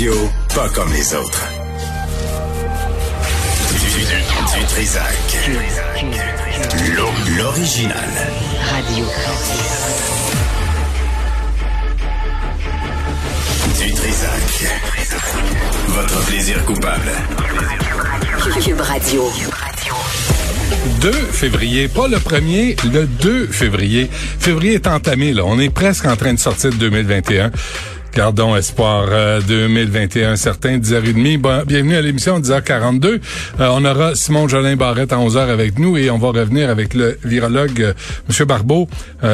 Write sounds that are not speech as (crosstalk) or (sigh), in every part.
Yo, pas comme les autres. Du, du, Trisac. L'original. Radio. Du Trisac. Votre plaisir coupable. Cube Radio. 2 février, pas le premier, le 2 février. Février est entamé, là. On est presque en train de sortir de 2021. Gardons espoir 2021 euh, certain, 10h30. Bon, bienvenue à l'émission 10h42. Euh, on aura Simon Jolin Barrette à 11h avec nous et on va revenir avec le virologue euh, M. Barbeau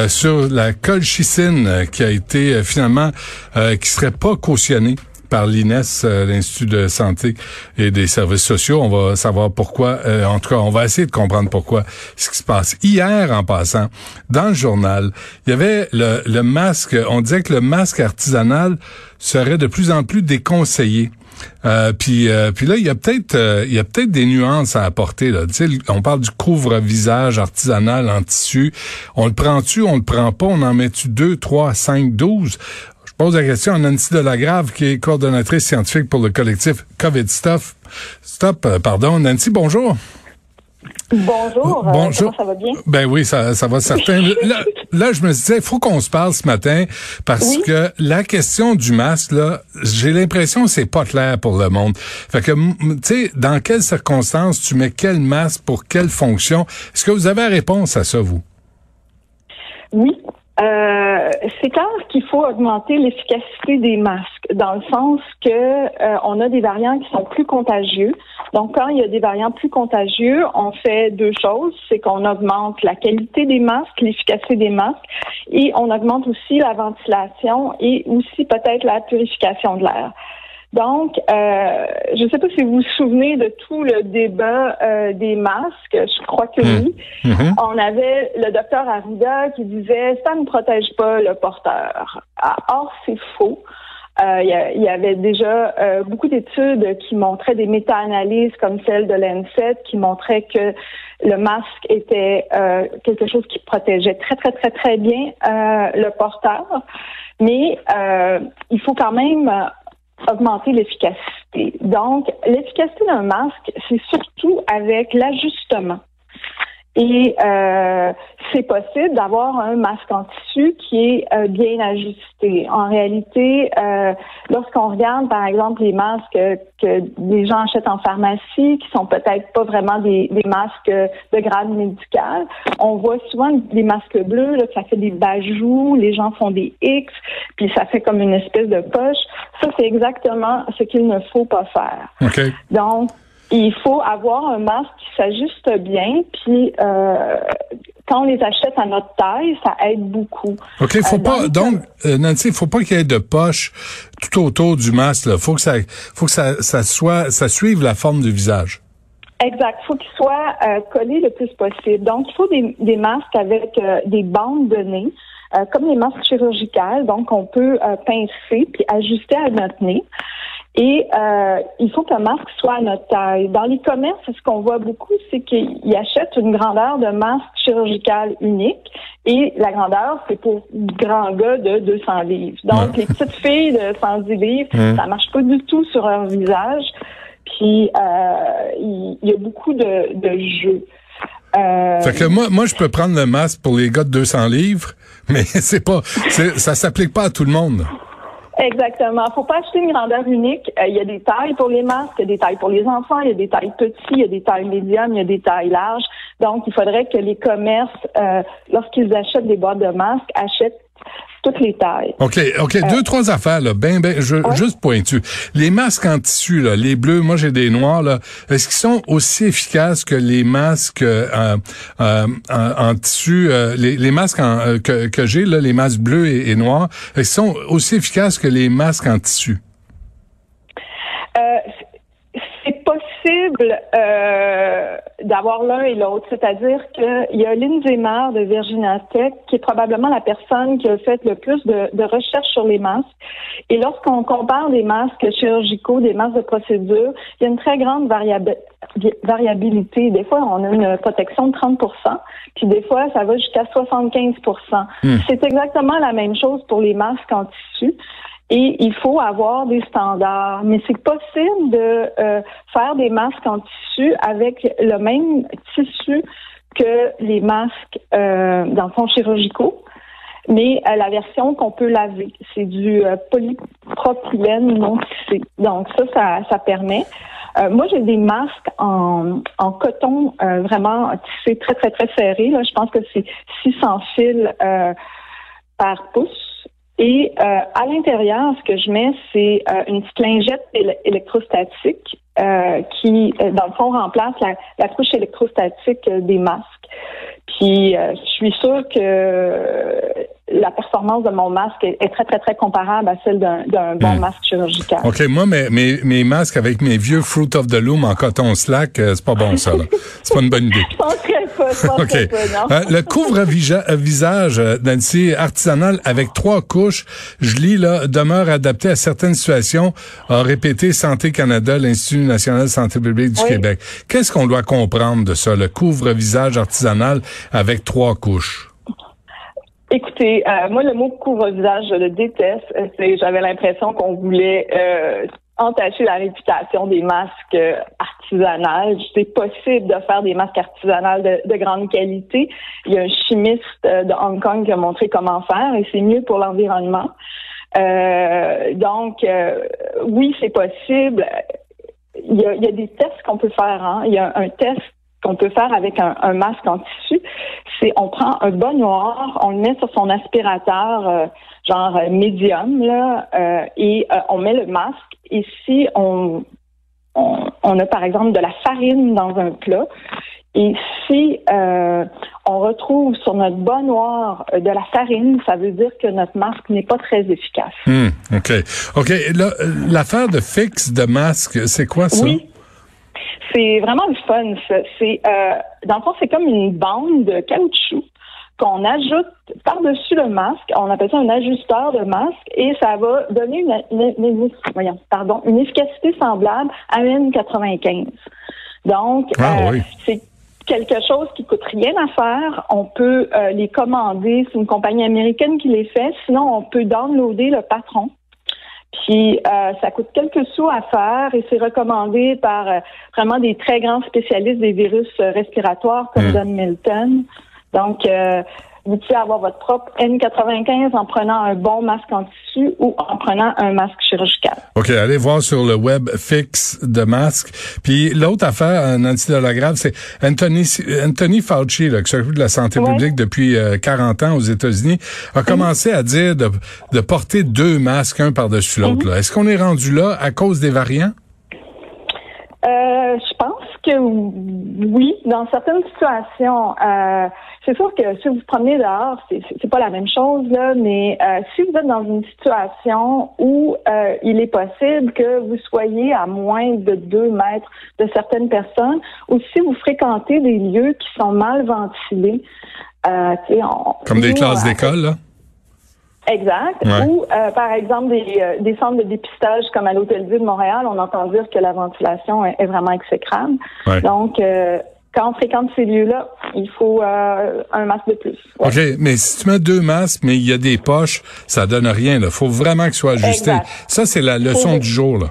sur la colchicine qui a été finalement, qui serait pas cautionnée par l'INES, euh, l'Institut de santé et des services sociaux. On va savoir pourquoi. Euh, en tout cas, on va essayer de comprendre pourquoi ce qui se passe. Hier, en passant, dans le journal, il y avait le, le masque. On disait que le masque artisanal serait de plus en plus déconseillé. Euh, puis, puis là, il y a peut-être, il y a peut-être des nuances à apporter. Là. On parle du couvre-visage artisanal en tissu. On le prend-tu, on le prend pas, on en met-tu deux, trois, cinq, douze? Pose la question à Nancy Delagrave, qui est coordonnatrice scientifique pour le collectif COVID Stuff. Stop, euh, pardon. Nancy, bonjour. Bonjour. Euh, bonjour. ça va bien? Ben oui, ça, ça va certain. (laughs) là, là, je me disais, il faut qu'on se parle ce matin parce que la question du masque, là, j'ai l'impression que c'est pas clair pour le monde. Fait que, tu sais, dans quelles circonstances tu mets quel masque pour quelle fonction? Est-ce que vous avez la réponse à ça, vous? Oui. Euh, c'est clair qu'il faut augmenter l'efficacité des masques, dans le sens que euh, on a des variants qui sont plus contagieux. Donc, quand il y a des variants plus contagieux, on fait deux choses. C'est qu'on augmente la qualité des masques, l'efficacité des masques, et on augmente aussi la ventilation et aussi peut-être la purification de l'air. Donc, euh, je ne sais pas si vous vous souvenez de tout le débat euh, des masques. Je crois que hmm. oui. Mm-hmm. On avait le docteur Arruda qui disait ça ne protège pas le porteur. Ah, or, c'est faux. Euh, il y, avait déjà beaucoup d'études qui montraient des méta-analyses comme celle de l'ANSET qui montraient que le masque était quelque chose qui protégeait très, très, très, très bien le porteur. Mais il faut quand même augmenter l'efficacité. Donc, l'efficacité d'un masque, c'est surtout avec l'ajustement. Et euh, c'est possible d'avoir un masque en tissu qui est euh, bien ajusté. En réalité, euh, lorsqu'on regarde, par exemple, les masques que les gens achètent en pharmacie, qui sont peut-être pas vraiment des, masques de grade médical, on voit souvent des masques bleus, là, ça fait des bajous, les gens font des X, puis ça fait comme une espèce de poche. Ça, c'est exactement ce qu'il ne faut pas faire. Okay. Donc, il faut avoir un masque qui s'ajuste bien, puis euh, quand on les achète à notre taille, ça aide beaucoup. OK, faut euh, pas donc euh, Nancy, il faut pas qu'il y ait de poche tout autour du masque là. Faut que ça faut que ça, ça soit ça suive la forme du visage. Exact. Il faut qu'il soit collé le plus possible. Donc, il faut des, des masques avec des bandes de nez. comme les masques chirurgicales, donc on peut pincer puis ajuster à notre nez. Et euh, il faut que masque soit à notre taille. Dans les commerces, ce qu'on voit beaucoup, c'est qu'ils achètent une grandeur de masque chirurgical unique et la grandeur, c'est pour grands gars de 200 livres. Donc, les petites filles de 110 livres, ça marche pas du tout sur leur visage. Puis, euh, il y, a beaucoup de, de jeux. Euh, fait que moi, moi, je peux prendre le masque pour les gars de 200 livres, (laughs) mais c'est pas, ça s'applique pas à tout le monde. Exactement. Faut pas acheter une grandeur unique. Euh, il y a des tailles pour les masques, il y a des tailles pour les enfants, il y a des tailles petites, il y a des tailles médium, il y a des tailles larges. Donc, il faudrait que les commerces, euh, lorsqu'ils achètent des boîtes de masques, achètent toutes les tailles. OK, OK, deux, euh, trois affaires, là, ben, ben, je, juste pointu. Les masques en tissu, là, les bleus, moi j'ai des noirs, là, est-ce qu'ils sont aussi efficaces que les masques euh, euh, en, tissu, les, les, masques que, que j'ai, là, les masques bleus et, et noirs, est-ce qu'ils sont aussi efficaces que les masques en tissu? Possible euh, d'avoir l'un et l'autre, c'est-à-dire qu'il y a Lindsay Marr de Virginia Tech qui est probablement la personne qui a fait le plus de, de recherches sur les masques. Et lorsqu'on compare des masques chirurgicaux, des masques de procédure, il y a une très grande variabilité. Des fois, on a une protection de 30% puis des fois, ça va jusqu'à 75% hmm. C'est exactement la même chose pour les masques en tissu. Et il faut avoir des standards. Mais c'est possible de euh, faire des masques en tissu avec le même tissu que les masques euh, dans le fond chirurgicaux, mais euh, la version qu'on peut laver, c'est du euh, polypropylène non tissé. Donc ça, ça, ça permet. Euh, moi, j'ai des masques en, en coton vraiment tissé très, très, très serré. Là. Je pense que c'est 600 fils par pouce. Et euh, à l'intérieur, ce que je mets, c'est euh, une petite lingette électrostatique euh, qui, dans le fond, remplace la, la couche électrostatique des masques. Puis, je suis sûre que la performance de mon masque est, très, très, très comparable à celle d'un bon hmm. masque chirurgical. OK, moi, mes, mes, mes, masques avec mes vieux Fruit of the Loom en coton slack, euh, c'est pas bon, ça. (laughs) C'est pas une bonne idée. pas, penserais pas, non. Euh, le couvre-visage, euh, Nancy, artisanal avec trois couches, je lis, là, demeure adapté à certaines situations, a répété Santé Canada, l'Institut national de santé publique du Québec. Qu'est-ce qu'on doit comprendre de ça, le couvre-visage artisanal avec trois couches? Écoutez, euh, moi, le mot couvre-visage, je le déteste. Euh, j'avais l'impression qu'on voulait euh, entacher la réputation des masques artisanales. C'est possible de faire des masques artisanales de, grande qualité. Il y a un chimiste de Hong Kong qui a montré comment faire et c'est mieux pour l'environnement. donc, oui, c'est possible. Il y, a, il y a des tests qu'on peut faire. Hein. Il y a un test qu'on peut faire avec un, masque en tissu, c'est on prend un bas noir, on le met sur son aspirateur euh, genre euh, médium là, euh, et on met le masque. Et si on, on, a par exemple de la farine dans un plat, et si on retrouve sur notre bas noir de la farine, ça veut dire que notre masque n'est pas très efficace. Hmm, OK. OK. L'affaire de fixe de masque, c'est quoi ça? Oui. C'est vraiment le fun. C'est euh, dans le fond, c'est comme une bande de caoutchouc qu'on ajoute par-dessus le masque. On appelle ça un ajusteur de masque et ça va donner une, pardon, une efficacité semblable à N95. Donc, ah, euh, c'est quelque chose qui coûte rien à faire. On peut euh, les commander. C'est une compagnie américaine qui les fait. Sinon, on peut downloader le patron puis euh, ça coûte quelques sous à faire et c'est recommandé par euh, vraiment des très grands spécialistes des virus euh, respiratoires comme hmm. Milton. Donc vous pouvez avoir votre propre N95 en prenant un bon masque en tissu ou en prenant un masque chirurgical. OK, allez voir sur le web fixe de masque. Puis l'autre affaire, Nancy Delagrave, c'est Anthony, Anthony Fauci, là, qui s'occupe de la santé publique depuis 40 euh, ans aux États-Unis, a commencé à dire de, de, porter deux masques, un par-dessus l'autre. Mhm. Est-ce qu'on est rendu là à cause des variants? Euh, je pense que oui, dans certaines situations. Euh, c'est sûr que si vous vous promenez dehors, c'est pas la même chose là, mais euh, si vous êtes dans une situation où euh, il est possible que vous soyez à moins de deux mètres de certaines personnes, ou si vous fréquentez des lieux qui sont mal ventilés, euh, comme des classes d'école là? Exact. Ou, par exemple, des, des, centres de dépistage comme à l'Hôtel Ville de Montréal, on entend dire que la ventilation est, vraiment exécrable. Donc, quand on fréquente ces lieux-là, il faut euh, un masque de plus. OK, mais si tu mets deux masques, mais il y a des poches, ça donne rien. Il faut vraiment que ce soit ajusté. Ça, c'est la leçon du jour. là.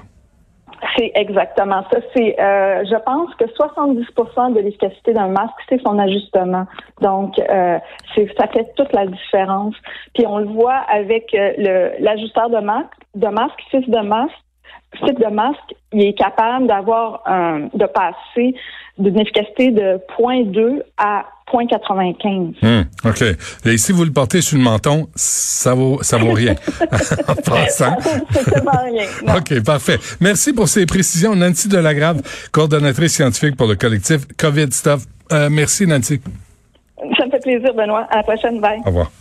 C'est exactement ça. C'est, euh, je pense que 70 de l'efficacité d'un masque, c'est son ajustement. Donc, euh, ça fait toute la différence. Puis on le voit avec euh, le, l'ajusteur de masque, de masque, fils de masque, type de masque, il est capable d'avoir un, de passer d'une efficacité de 0.2 à 0.95. Hum, OK. Et si vous le portez sur le menton, ça vaut, ça vaut rien. (laughs) en passant. rien. OK, parfait. Merci pour ces précisions. Nancy Delagrave, coordonnatrice scientifique pour le collectif COVID Stuff. Euh, merci, Nancy. Ça me fait plaisir, Benoît. À la prochaine. Bye. Au revoir.